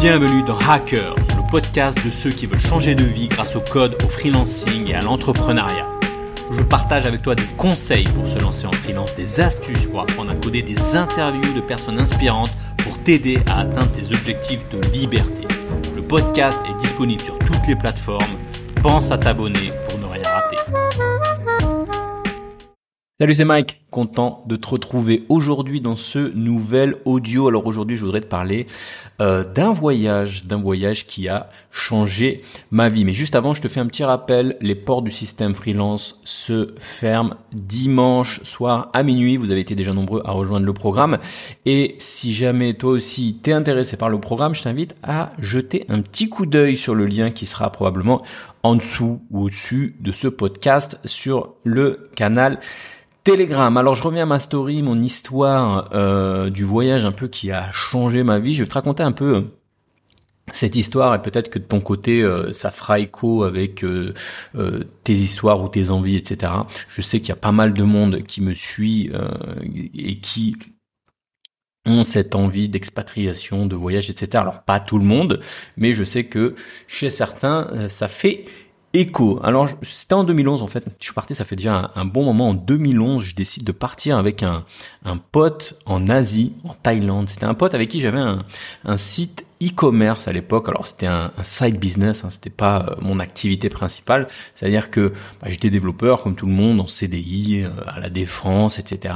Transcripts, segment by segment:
Bienvenue dans Hackers, le podcast de ceux qui veulent changer de vie grâce au code, au freelancing et à l'entrepreneuriat. Je partage avec toi des conseils pour se lancer en freelance, des astuces pour apprendre à coder, des interviews de personnes inspirantes pour t'aider à atteindre tes objectifs de liberté. Le podcast est disponible sur toutes les plateformes. Pense à t'abonner pour ne rien rater. Salut, c'est Mike. Content de te retrouver aujourd'hui dans ce nouvel audio. Alors aujourd'hui, je voudrais te parler euh, d'un voyage, d'un voyage qui a changé ma vie. Mais juste avant, je te fais un petit rappel. Les portes du système freelance se ferment dimanche soir à minuit. Vous avez été déjà nombreux à rejoindre le programme. Et si jamais toi aussi t'es intéressé par le programme, je t'invite à jeter un petit coup d'œil sur le lien qui sera probablement en dessous ou au-dessus de ce podcast sur le canal Telegram. Alors je reviens à ma story, mon histoire euh, du voyage un peu qui a changé ma vie. Je vais te raconter un peu euh, cette histoire et peut-être que de ton côté euh, ça fera écho avec tes histoires ou tes envies, etc. Je sais qu'il y a pas mal de monde qui me suit et qui ont cette envie d'expatriation, de voyage, etc. Alors pas tout le monde, mais je sais que chez certains ça fait Écho. Alors c'était en 2011 en fait. Je suis parti, ça fait déjà un, bon moment. En 2011, je décide de partir avec un, un pote en Asie, en Thaïlande. C'était un pote avec qui j'avais un, un site e-commerce à l'époque. Alors c'était un, side business, hein, c'était pas euh, mon activité principale. C'est-à-dire que bah, j'étais développeur comme tout le monde en CDI, euh, à la défense, etc.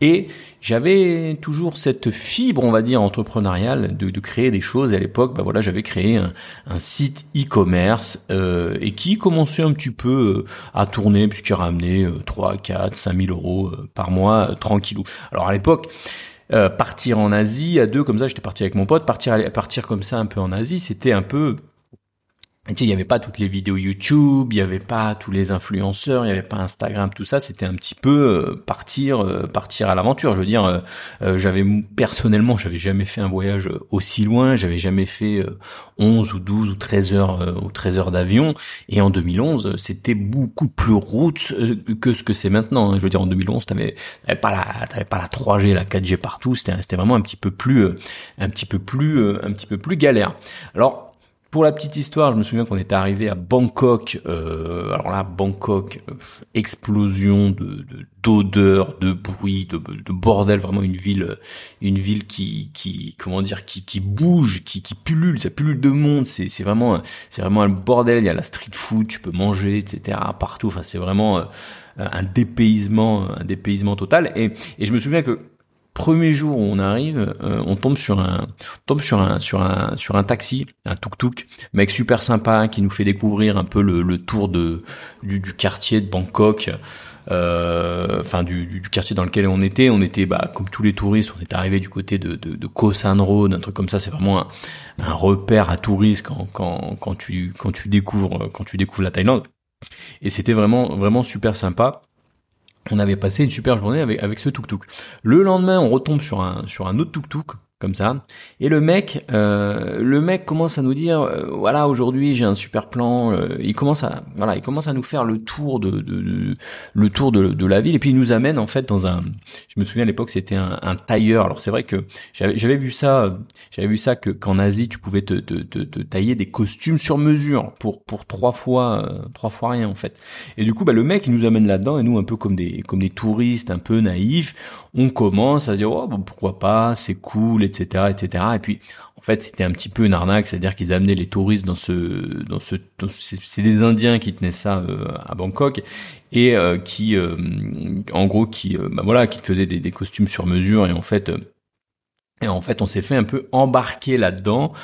Et j'avais toujours cette fibre, on va dire, entrepreneuriale de, de créer des choses. Et à l'époque, bah voilà, j'avais créé un, un site e-commerce euh, et qui commençait un petit peu euh, à tourner puisqu'il ramenait 3, 4, 5 000 euros euh, par mois, euh, tranquillou. Alors à l'époque, partir en Asie à deux comme ça, j'étais parti avec mon pote, partir partir comme ça un peu en Asie, c'était un peu tu sais, il n'y avait pas toutes les vidéos YouTube, il n'y avait pas tous les influenceurs, il n'y avait pas Instagram, tout ça. C'était un petit peu euh, partir, euh, partir à l'aventure. Je veux dire, euh, j'avais personnellement, j'avais jamais fait un voyage aussi loin. J'avais jamais fait 11 ou 12 ou 13 heures ou 13 heures d'avion. Et en 2011, c'était beaucoup plus route que ce que c'est maintenant. Hein. Je veux dire, en 2011, t'avais, t'avais pas la, t'avais pas la 3G, la 4G partout. C'était, c'était vraiment un petit peu plus, un petit peu plus, un petit peu plus galère. Alors pour la petite histoire, je me souviens qu'on était arrivé à Bangkok. Euh, alors là, Bangkok, euh, explosion de d'odeurs, de, bruit, de, de, bordel, vraiment une ville, une ville qui, qui, comment dire, qui, qui bouge, qui, qui pullule, ça pullule de monde. C'est, c'est vraiment, c'est vraiment un bordel. Il y a la street food, tu peux manger, etc. Partout. Enfin, c'est vraiment euh, un dépaysement, un dépaysement total. Et, et je me souviens que premier jour où on arrive, euh, on tombe sur un tombe sur un sur un sur un taxi, un tuk-tuk, mec super sympa qui nous fait découvrir un peu le, le tour de du, du, quartier de Bangkok. Euh, enfin du, du, quartier dans lequel on était, on était bah, comme tous les touristes, on est arrivé du côté de, de, de San Road, un truc comme ça, c'est vraiment un, un, repère à touristes quand, quand, quand tu quand tu découvres quand tu découvres la Thaïlande. Et c'était vraiment vraiment super sympa on avait passé une super journée avec, avec ce tuk-tuk. Le lendemain, on retombe sur un, sur un autre tuk-tuk ça. Et le mec, euh, le mec commence à nous dire, euh, voilà, aujourd'hui j'ai un super plan. Euh, il commence à, voilà, il commence à nous faire le tour de, de, le tour de, de, la ville. Et puis il nous amène en fait dans un, je me souviens à l'époque c'était un, un, tailleur. Alors c'est vrai que j'avais vu ça, j'avais vu ça que qu'en Asie tu pouvais te, te, te, tailler des costumes sur mesure pour pour trois fois euh, trois fois rien en fait. Et du coup bah le mec il nous amène là-dedans et nous un peu comme des comme des touristes un peu naïfs, on commence à dire oh bon, pourquoi pas, c'est cool etc., etc. Et puis, en fait, c'était un petit peu une arnaque, c'est-à-dire qu'ils amenaient les touristes dans ce, dans ce, c'est des Indiens qui tenaient ça euh, à Bangkok et euh, qui, euh, en gros, qui, bah voilà, qui faisaient des, des, costumes sur mesure et en fait. Et en fait, on s'est fait un peu embarquer là-dedans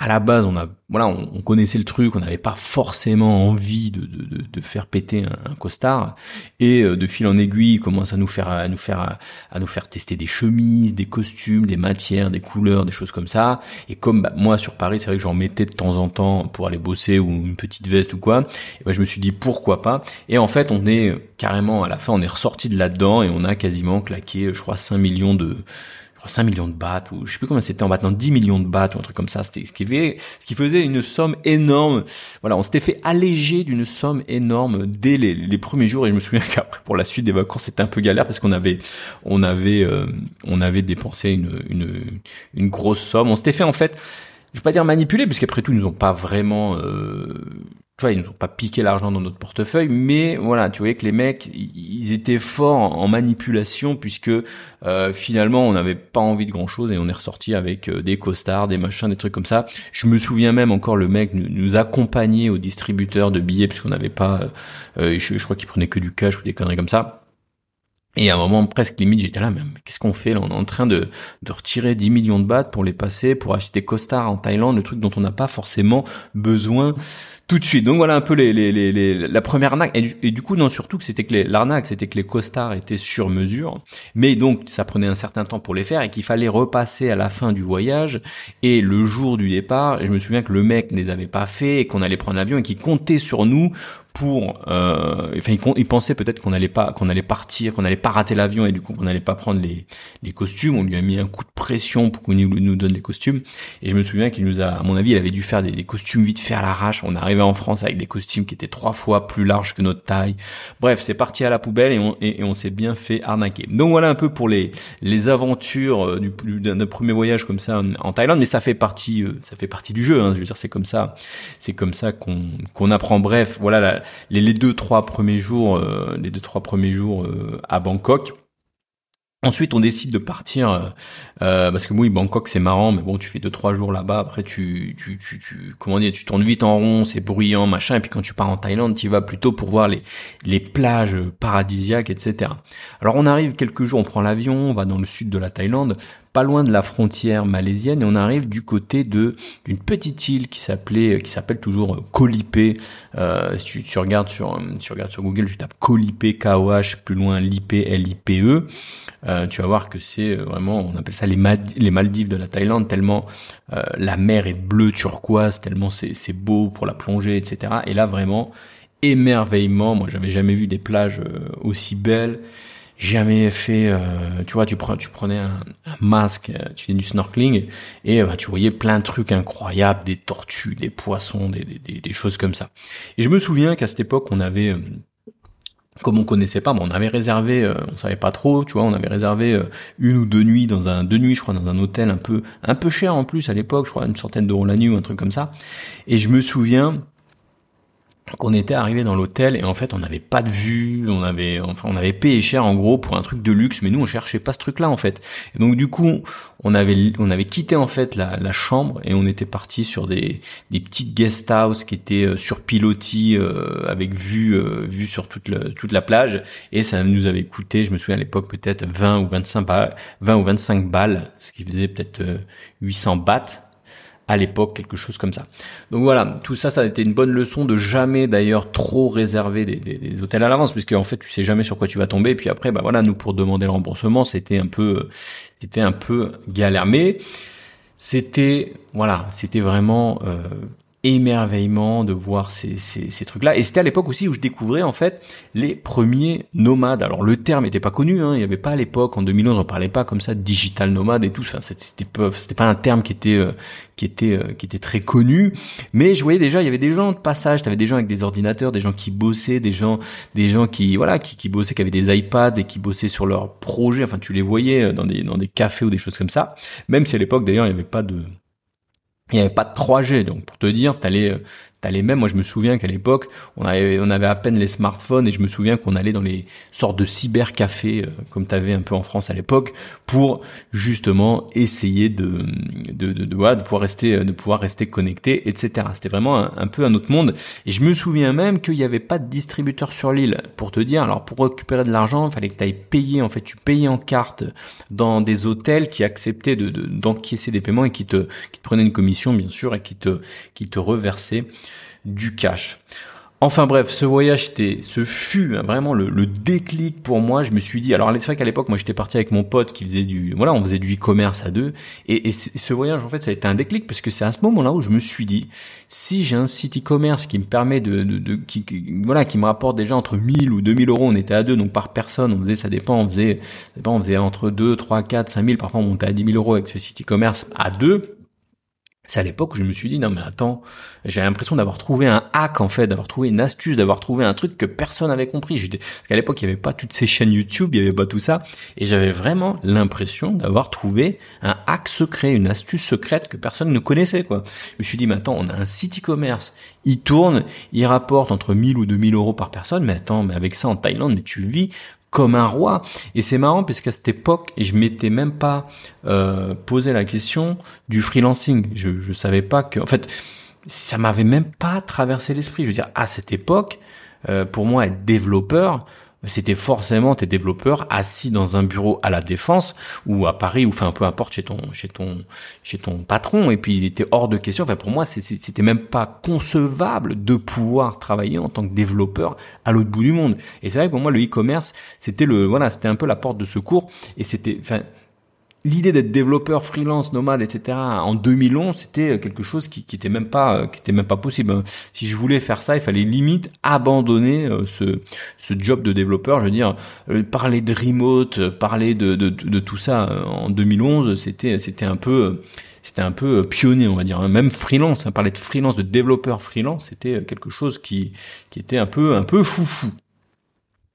à la base, on a, voilà, on, connaissait le truc, on n'avait pas forcément envie de, de, de faire péter un, costard, et euh, de fil en aiguille, il commence à nous faire, à nous faire, à nous faire tester des chemises, des costumes, des matières, des couleurs, des choses comme ça. Et comme bah, moi sur Paris, c'est vrai que j'en mettais de temps en temps pour aller bosser ou une petite veste ou quoi. Et ben, je me suis dit pourquoi pas. Et en fait, on est carrément à la fin, on est ressorti de là-dedans et on a quasiment claqué, je crois, 5 millions de 5 millions de bahts ou je sais plus comment c'était en battant 10 millions de bahts ou un truc comme ça c'était ce qui faisait une somme énorme. Voilà on s'était fait alléger d'une somme énorme dès les, les, premiers jours et je me souviens qu'après pour la suite des vacances c'était un peu galère parce qu'on avait on avait euh, on avait dépensé une, une une grosse somme. On s'était fait en fait je vais pas dire manipuler, parce qu'après tout, ils nous ont pas vraiment, euh, tu vois, ils nous ont pas piqué l'argent dans notre portefeuille, mais voilà, tu voyais que les mecs, ils étaient forts en manipulation, puisque euh, finalement, on n'avait pas envie de grand chose et on est ressorti avec euh, des costards, des machins, des trucs comme ça. Je me souviens même encore, le mec nous, accompagnait au distributeur de billets, puisqu'on n'avait pas, euh, je, je crois qu'il prenait que du cash ou des conneries comme ça. Et à un moment presque limite, j'étais là, mais qu'est-ce qu'on fait là? On est en train de, de retirer 10 millions de bahts pour les passer, pour acheter costards en Thaïlande, le truc dont on n'a pas forcément besoin tout de suite. Donc voilà un peu les, les, les, la première arnaque. Et du, coup, non, surtout que c'était que l'arnaque, c'était que les costards étaient sur mesure. Mais donc, ça prenait un certain temps pour les faire et qu'il fallait repasser à la fin du voyage. Et le jour du départ, je me souviens que le mec ne les avait pas fait et qu'on allait prendre l'avion et qu'il comptait sur nous pour euh, enfin il, pensait peut-être qu'on allait pas qu'on allait partir qu'on allait pas rater l'avion et du coup qu'on allait pas prendre les les costumes. On lui a mis un coup de pression pour qu'on nous, donne les costumes. Et je me souviens qu'il nous a à mon avis il avait dû faire des, costumes vite fait à l'arrache. On arrivé en France avec des costumes qui étaient trois fois plus larges que notre taille. Bref c'est parti à la poubelle et on et, on s'est bien fait arnaquer. Donc voilà un peu pour les les aventures euh, du d'un premier voyage comme ça en, Thaïlande. Mais ça fait partie euh, ça fait partie du jeu hein, je veux dire c'est comme ça c'est comme ça qu'on qu'on apprend. Bref voilà la, les, les deux trois premiers jours, euh, les deux trois premiers jours euh, à Bangkok. Ensuite, on décide de partir euh, parce que oui, Bangkok c'est marrant, mais bon, tu fais deux trois jours là-bas, après tu, tu, tu, tu, comment dire, tu tournes vite en rond, c'est bruyant, machin, et puis quand tu pars en Thaïlande, tu vas plutôt pour voir les les plages paradisiaques, etc. Alors on arrive quelques jours, on prend l'avion, on va dans le sud de la Thaïlande, pas loin de la frontière malaisienne et on arrive du côté de d'une petite île qui s'appelait qui s'appelle toujours euh, Kolipé. Euh, si tu, regardes sur euh, tu regardes sur Google, tu tapes Kolipé K O H plus loin l'IP L I P E, euh, tu vas voir que c'est vraiment on appelle ça les, les Maldives de la Thaïlande tellement la mer est bleue turquoise, tellement c'est c'est beau pour la plongée etc. Et là vraiment émerveillement, moi j'avais jamais vu des plages aussi belles jamais fait, euh, tu vois, tu, tu prenais un, masque, euh, tu faisais du snorkeling et bah, tu voyais plein de trucs incroyables, des tortues, des poissons, des, des, des choses comme ça. Et je me souviens qu'à cette époque, on avait, comme on connaissait pas, on avait réservé, on savait pas trop, tu vois, on avait réservé une ou deux nuits dans un deux nuits, je crois, dans un hôtel un peu un peu cher en plus à l'époque, je crois une centaine d'euros la nuit ou un truc comme ça. Et je me souviens qu'on était arrivé dans l'hôtel et en fait on n'avait pas de vue, on avait enfin on avait payé cher en gros pour un truc de luxe, mais nous on cherchait pas ce truc-là en fait. Et donc du coup on avait on avait quitté en fait la, la chambre et on était parti sur des des petites guest house qui étaient euh, sur pilotis euh, avec vue euh, vue sur toute le, toute la plage et ça nous avait coûté, je me souviens à l'époque peut-être 20 ou 25 balles, 20 ou 25 balles, ce qui faisait peut-être 800 bahts à l'époque, quelque chose comme ça. Donc voilà, tout ça, ça a été une bonne leçon de jamais d'ailleurs trop réserver des, des, hôtels à l'avance, puisque en fait, tu sais jamais sur quoi tu vas tomber. Et puis après, bah voilà, nous pour demander le remboursement, c'était un peu, c'était un peu galère, mais c'était, voilà, c'était vraiment euh, émerveillement de voir ces, ces, ces trucs-là. Et c'était à l'époque aussi où je découvrais en fait les premiers nomades. Alors le terme n'était pas connu, hein, il n'y avait pas à l'époque, en 2011, on parlait pas comme ça de digital nomade et tout. Enfin, c'était pas, pas un terme qui était euh, qui était euh, qui était très connu. Mais je voyais déjà, il y avait des gens de passage, tu avais des gens avec des ordinateurs, des gens qui bossaient, des gens des gens qui voilà qui, qui bossaient, qui avaient des iPads et qui bossaient sur leurs projets. Enfin, tu les voyais euh, dans des dans des cafés ou des choses comme ça. Même si à l'époque d'ailleurs il n'y avait pas de il n'y avait pas de 3G, donc pour te dire, t'allais euh, T'as les mêmes. Moi, je me souviens qu'à l'époque, on avait, on avait à peine les smartphones et je me souviens qu'on allait dans les sortes de cybercafés, euh, comme tu avais un peu en France à l'époque, pour justement essayer de, de, de, de, de, pouvoir rester, de pouvoir rester connecté, etc. C'était vraiment un, peu un autre monde. Et je me souviens même qu'il n'y avait pas de distributeur sur l'île. Pour te dire, alors pour récupérer de l'argent, il fallait que tu ailles payer. En fait, tu payais en carte dans des hôtels qui acceptaient de, d'encaisser des paiements et qui te, qui te prenaient une commission, bien sûr, et qui te, qui te reversaient du cash. Enfin bref, ce voyage, c'était, ce fut vraiment le, déclic pour moi. Je me suis dit, alors c'est vrai qu'à l'époque, moi, j'étais parti avec mon pote qui faisait du, voilà, on faisait du e-commerce à deux, et, ce voyage, en fait, ça a été un déclic parce que c'est à ce moment-là où je me suis dit, si j'ai un site e-commerce qui me permet de, de, qui, voilà, qui me rapporte déjà entre 1000 ou 2000 euros, on était à deux, donc par personne, on faisait, ça dépend, on faisait, ça dépend, on faisait entre 2, 3, 4, 5000, parfois on montait à 10 000 euros avec ce site e-commerce à deux c'est à l'époque où je me suis dit non mais attends, j'ai l'impression d'avoir trouvé un hack en fait, d'avoir trouvé une astuce, d'avoir trouvé un truc que personne n'avait compris. Parce qu'à l'époque il n'y avait pas toutes ces chaînes YouTube, il n'y avait pas tout ça, et j'avais vraiment l'impression d'avoir trouvé un hack secret, une astuce secrète que personne ne connaissait quoi. Je me suis dit mais attends, on a un site e-commerce, il tourne, il rapporte entre 1000 ou 2000 euros par personne, mais attends, mais avec ça en Thaïlande, mais tu vis comme un roi. Et c'est marrant parce qu'à cette époque, je m'étais même pas euh, posé la question du freelancing. Je je savais pas que, en fait, ça m'avait même pas traversé l'esprit. Je veux dire, à cette époque, euh, pour moi, être développeur, c'était forcément tes développeurs assis dans un bureau à la défense ou à Paris ou enfin peu importe chez ton chez ton chez ton patron. Et puis il était hors de question. Enfin pour moi c'était même pas concevable de pouvoir travailler en tant que développeur à l'autre bout du monde. Et c'est vrai que pour moi le e-commerce c'était le voilà c'était un peu la porte de secours. Et c'était l'idée d'être développeur freelance nomade etc en 2011 c'était quelque chose qui, qui était même pas qui était même pas possible. Si je voulais faire ça il fallait limite abandonner euh, ce ce job de développeur. Je veux dire euh, parler de remote parler de de, tout ça euh, en 2011 c'était c'était un peu c'était un peu pionnier on va dire même freelance hein, parler de freelance de développeur freelance c'était quelque chose qui qui était un peu un peu foufou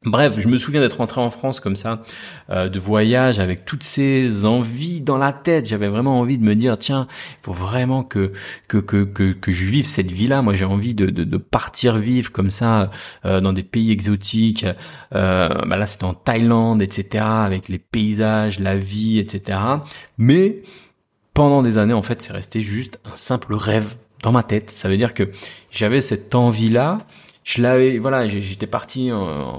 Bref, je me souviens d'être rentré en France comme ça, euh, de voyage avec toutes ces envies dans la tête. J'avais vraiment envie de me dire tiens, il faut vraiment que que que que, que je vive cette vie-là. Moi, j'ai envie de, de, de partir vivre comme ça euh, dans des pays exotiques. Euh, bah là, c'était en Thaïlande, etc. Avec les paysages, la vie, etc. Mais pendant des années, en fait, c'est resté juste un simple rêve dans ma tête. Ça veut dire que j'avais cette envie-là je l'avais voilà j'étais parti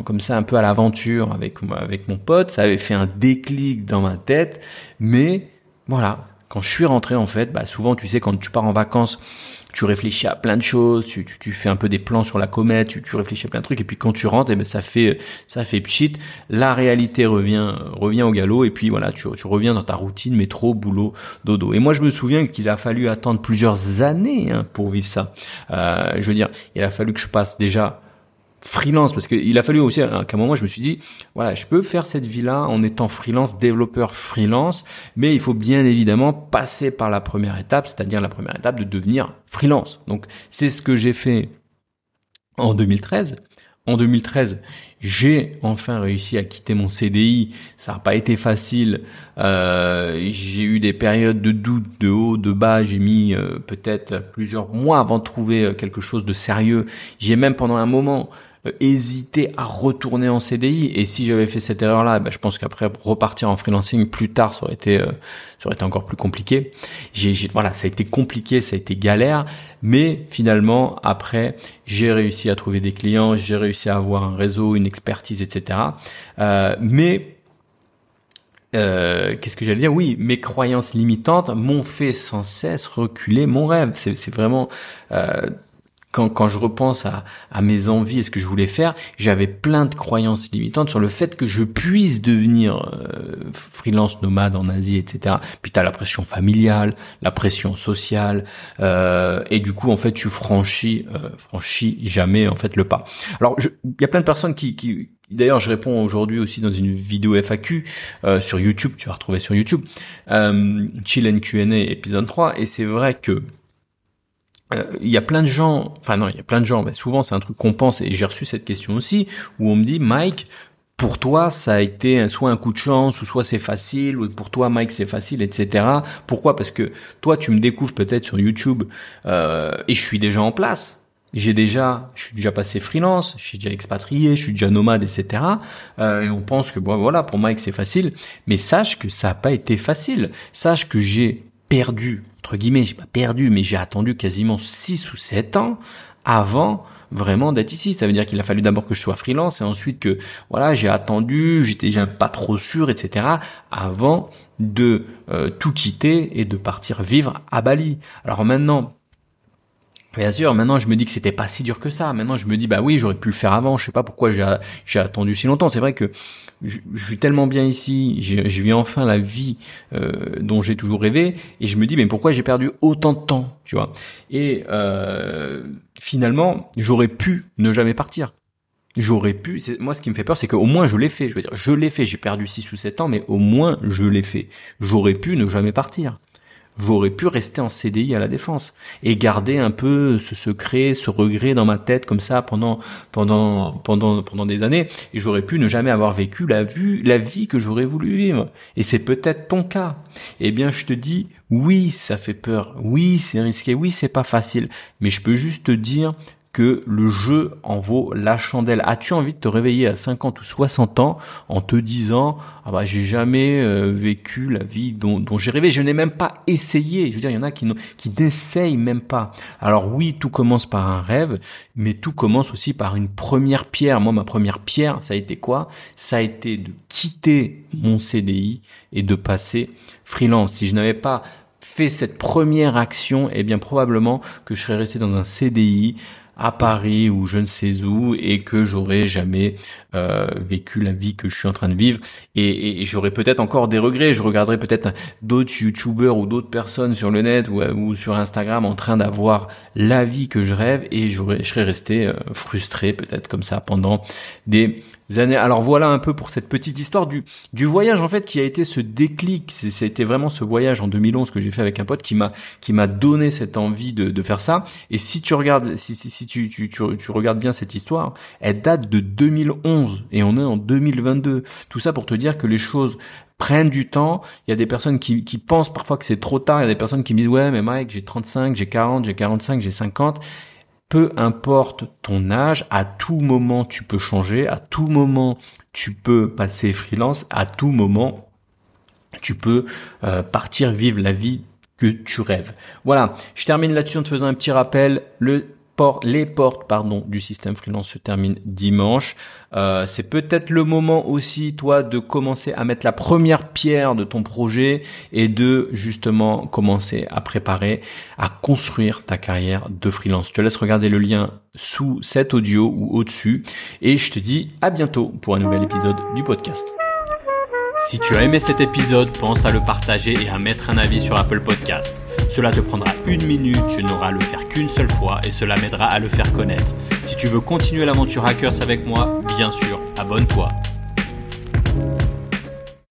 comme ça un peu à l'aventure avec avec mon pote. Ça avait fait un déclic dans ma tête. Mais voilà quand je suis rentré en fait bah souvent tu sais quand tu pars en vacances tu réfléchis à plein de choses, tu, tu, fais un peu des plans sur la comète, tu, tu réfléchis à plein de trucs, et puis quand tu rentres, eh ben ça fait ça fait pchit, la réalité revient revient au galop, et puis voilà, tu, tu reviens dans ta routine métro, boulot, dodo. Et moi je me souviens qu'il a fallu attendre plusieurs années hein, pour vivre ça. Euh, je veux dire, il a fallu que je passe déjà freelance parce qu'il a fallu aussi qu'à un moment je me suis dit voilà je peux faire cette vie là en étant freelance développeur freelance mais il faut bien évidemment passer par la première étape c'est-à-dire la première étape de devenir freelance donc c'est ce que j'ai fait en 2013 en 2013, j'ai enfin réussi à quitter mon CDI. Ça n'a pas été facile. Euh, j'ai eu des périodes de doute, de haut, de bas. J'ai mis euh, peut-être plusieurs mois avant de trouver euh, quelque chose de sérieux. J'ai même pendant un moment hésiter à retourner en CDI. Et si j'avais fait cette erreur-là, ben, je pense qu'après repartir en freelancing plus tard, ça aurait été, euh, ça aurait été encore plus compliqué. J'ai, voilà, ça a été compliqué, ça a été galère, mais finalement après, j'ai réussi à trouver des clients, j'ai réussi à avoir un réseau, une expertise, etc. Euh, mais euh, qu'est-ce que j'allais dire? Oui, mes croyances limitantes m'ont fait sans cesse reculer mon rêve. C'est vraiment euh, quand, quand je repense à, à mes envies et ce que je voulais faire, j'avais plein de croyances limitantes sur le fait que je puisse devenir euh, freelance nomade en Asie, etc. Puis t'as la pression familiale, la pression sociale, euh, et du coup en fait tu franchis, euh, franchis jamais en fait le pas. Alors il y a plein de personnes qui, qui D'ailleurs, je réponds aujourd'hui aussi dans une vidéo FAQ euh, sur YouTube, tu vas retrouver sur YouTube, euh, Chill and Q&A épisode 3, et c'est vrai que euh, il y a plein de gens, enfin non, il y a plein de gens, mais souvent c'est un truc qu'on pense, et j'ai reçu cette question aussi, où on me dit, Mike, pour toi, ça a été soit un coup de chance, ou soit c'est facile, ou pour toi, Mike, c'est facile, etc. Pourquoi? Parce que toi, tu me découvres peut-être sur YouTube, euh, et je suis déjà en place. J'ai déjà, je suis déjà passé freelance, je suis déjà expatrié, je suis déjà nomade, etc. Euh, et on pense que voilà, pour Mike, c'est facile. Mais sache que ça n'a pas été facile. Sache que j'ai perdu, entre guillemets, j'ai pas perdu, mais j'ai attendu quasiment 6 ou 7 ans avant vraiment d'être ici. Ça veut dire qu'il a fallu d'abord que je sois freelance et ensuite que voilà, j'ai attendu, j'étais pas trop sûr, etc. avant de euh, tout quitter et de partir vivre à Bali. Alors maintenant, Bien sûr, maintenant je me dis que c'était pas si dur que ça. Maintenant je me dis bah oui, j'aurais pu le faire avant. Je sais pas pourquoi j'ai attendu si longtemps. C'est vrai que je, suis tellement bien ici, je vis enfin la vie euh, dont j'ai toujours rêvé, et je me dis mais pourquoi j'ai perdu autant de temps, tu vois? Et euh, finalement, j'aurais pu ne jamais partir. J'aurais pu. Moi, ce qui me fait peur, c'est qu'au moins je l'ai fait. Je veux dire, je l'ai fait. J'ai perdu 6 ou 7 ans, mais au moins je l'ai fait. J'aurais pu ne jamais partir. J'aurais pu rester en CDI à la défense et garder un peu ce secret, ce regret dans ma tête comme ça pendant pendant pendant pendant des années et j'aurais pu ne jamais avoir vécu la vue la vie que j'aurais voulu vivre et c'est peut-être ton cas. Eh bien, je te dis oui, ça fait peur. Oui, c'est risqué. Oui, c'est pas facile, mais je peux juste te dire que le jeu en vaut la chandelle. As-tu envie de te réveiller à 50 ou 60 ans en te disant ah bah j'ai jamais euh, vécu la vie dont, j'ai rêvé, je n'ai même pas essayé. Je veux dire, il y en a qui qui n'essayent même pas. Alors oui, tout commence par un rêve, mais tout commence aussi par une première pierre. Moi, ma première pierre, ça a été quoi? Ça a été de quitter mon CDI et de passer freelance. Si je n'avais pas fait cette première action, eh bien probablement que je serais resté dans un CDI à Paris ou je ne sais où et que j'aurais jamais euh, vécu la vie que je suis en train de vivre et, et, j'aurais peut-être encore des regrets. Je regarderais peut-être d'autres youtubeurs ou d'autres personnes sur le net ou, ou sur Instagram en train d'avoir la vie que je rêve et je serais resté euh, frustré peut-être comme ça pendant des Alors voilà un peu pour cette petite histoire du, du voyage en fait qui a été ce déclic. C'était vraiment ce voyage en 2011 que j'ai fait avec un pote qui m'a qui m'a donné cette envie de, de faire ça. Et si tu regardes si, si, si tu, tu, tu, tu regardes bien cette histoire, elle date de 2011 et on est en 2022. Tout ça pour te dire que les choses prennent du temps. Il y a des personnes qui, qui pensent parfois que c'est trop tard. Il y a des personnes qui me disent ouais mais Mike j'ai 35, j'ai 40, j'ai 45, j'ai 50 peu importe ton âge, à tout moment tu peux changer, à tout moment tu peux passer freelance, à tout moment tu peux euh, partir vivre la vie que tu rêves. Voilà, je termine là-dessus en te faisant un petit rappel. Le les portes pardon du système freelance se terminent dimanche. Euh, c'est peut-être le moment aussi toi de commencer à mettre la première pierre de ton projet et de justement commencer à préparer à construire ta carrière de freelance. Je te laisse regarder le lien sous cet audio ou au-dessus et je te dis à bientôt pour un nouvel épisode du podcast. Si tu as aimé cet épisode, pense à le partager et à mettre un avis sur Apple Podcast. Cela te prendra une minute, tu n'auras à le faire qu'une seule fois et cela m'aidera à le faire connaître. Si tu veux continuer l'aventure Hackers avec moi, bien sûr, abonne-toi.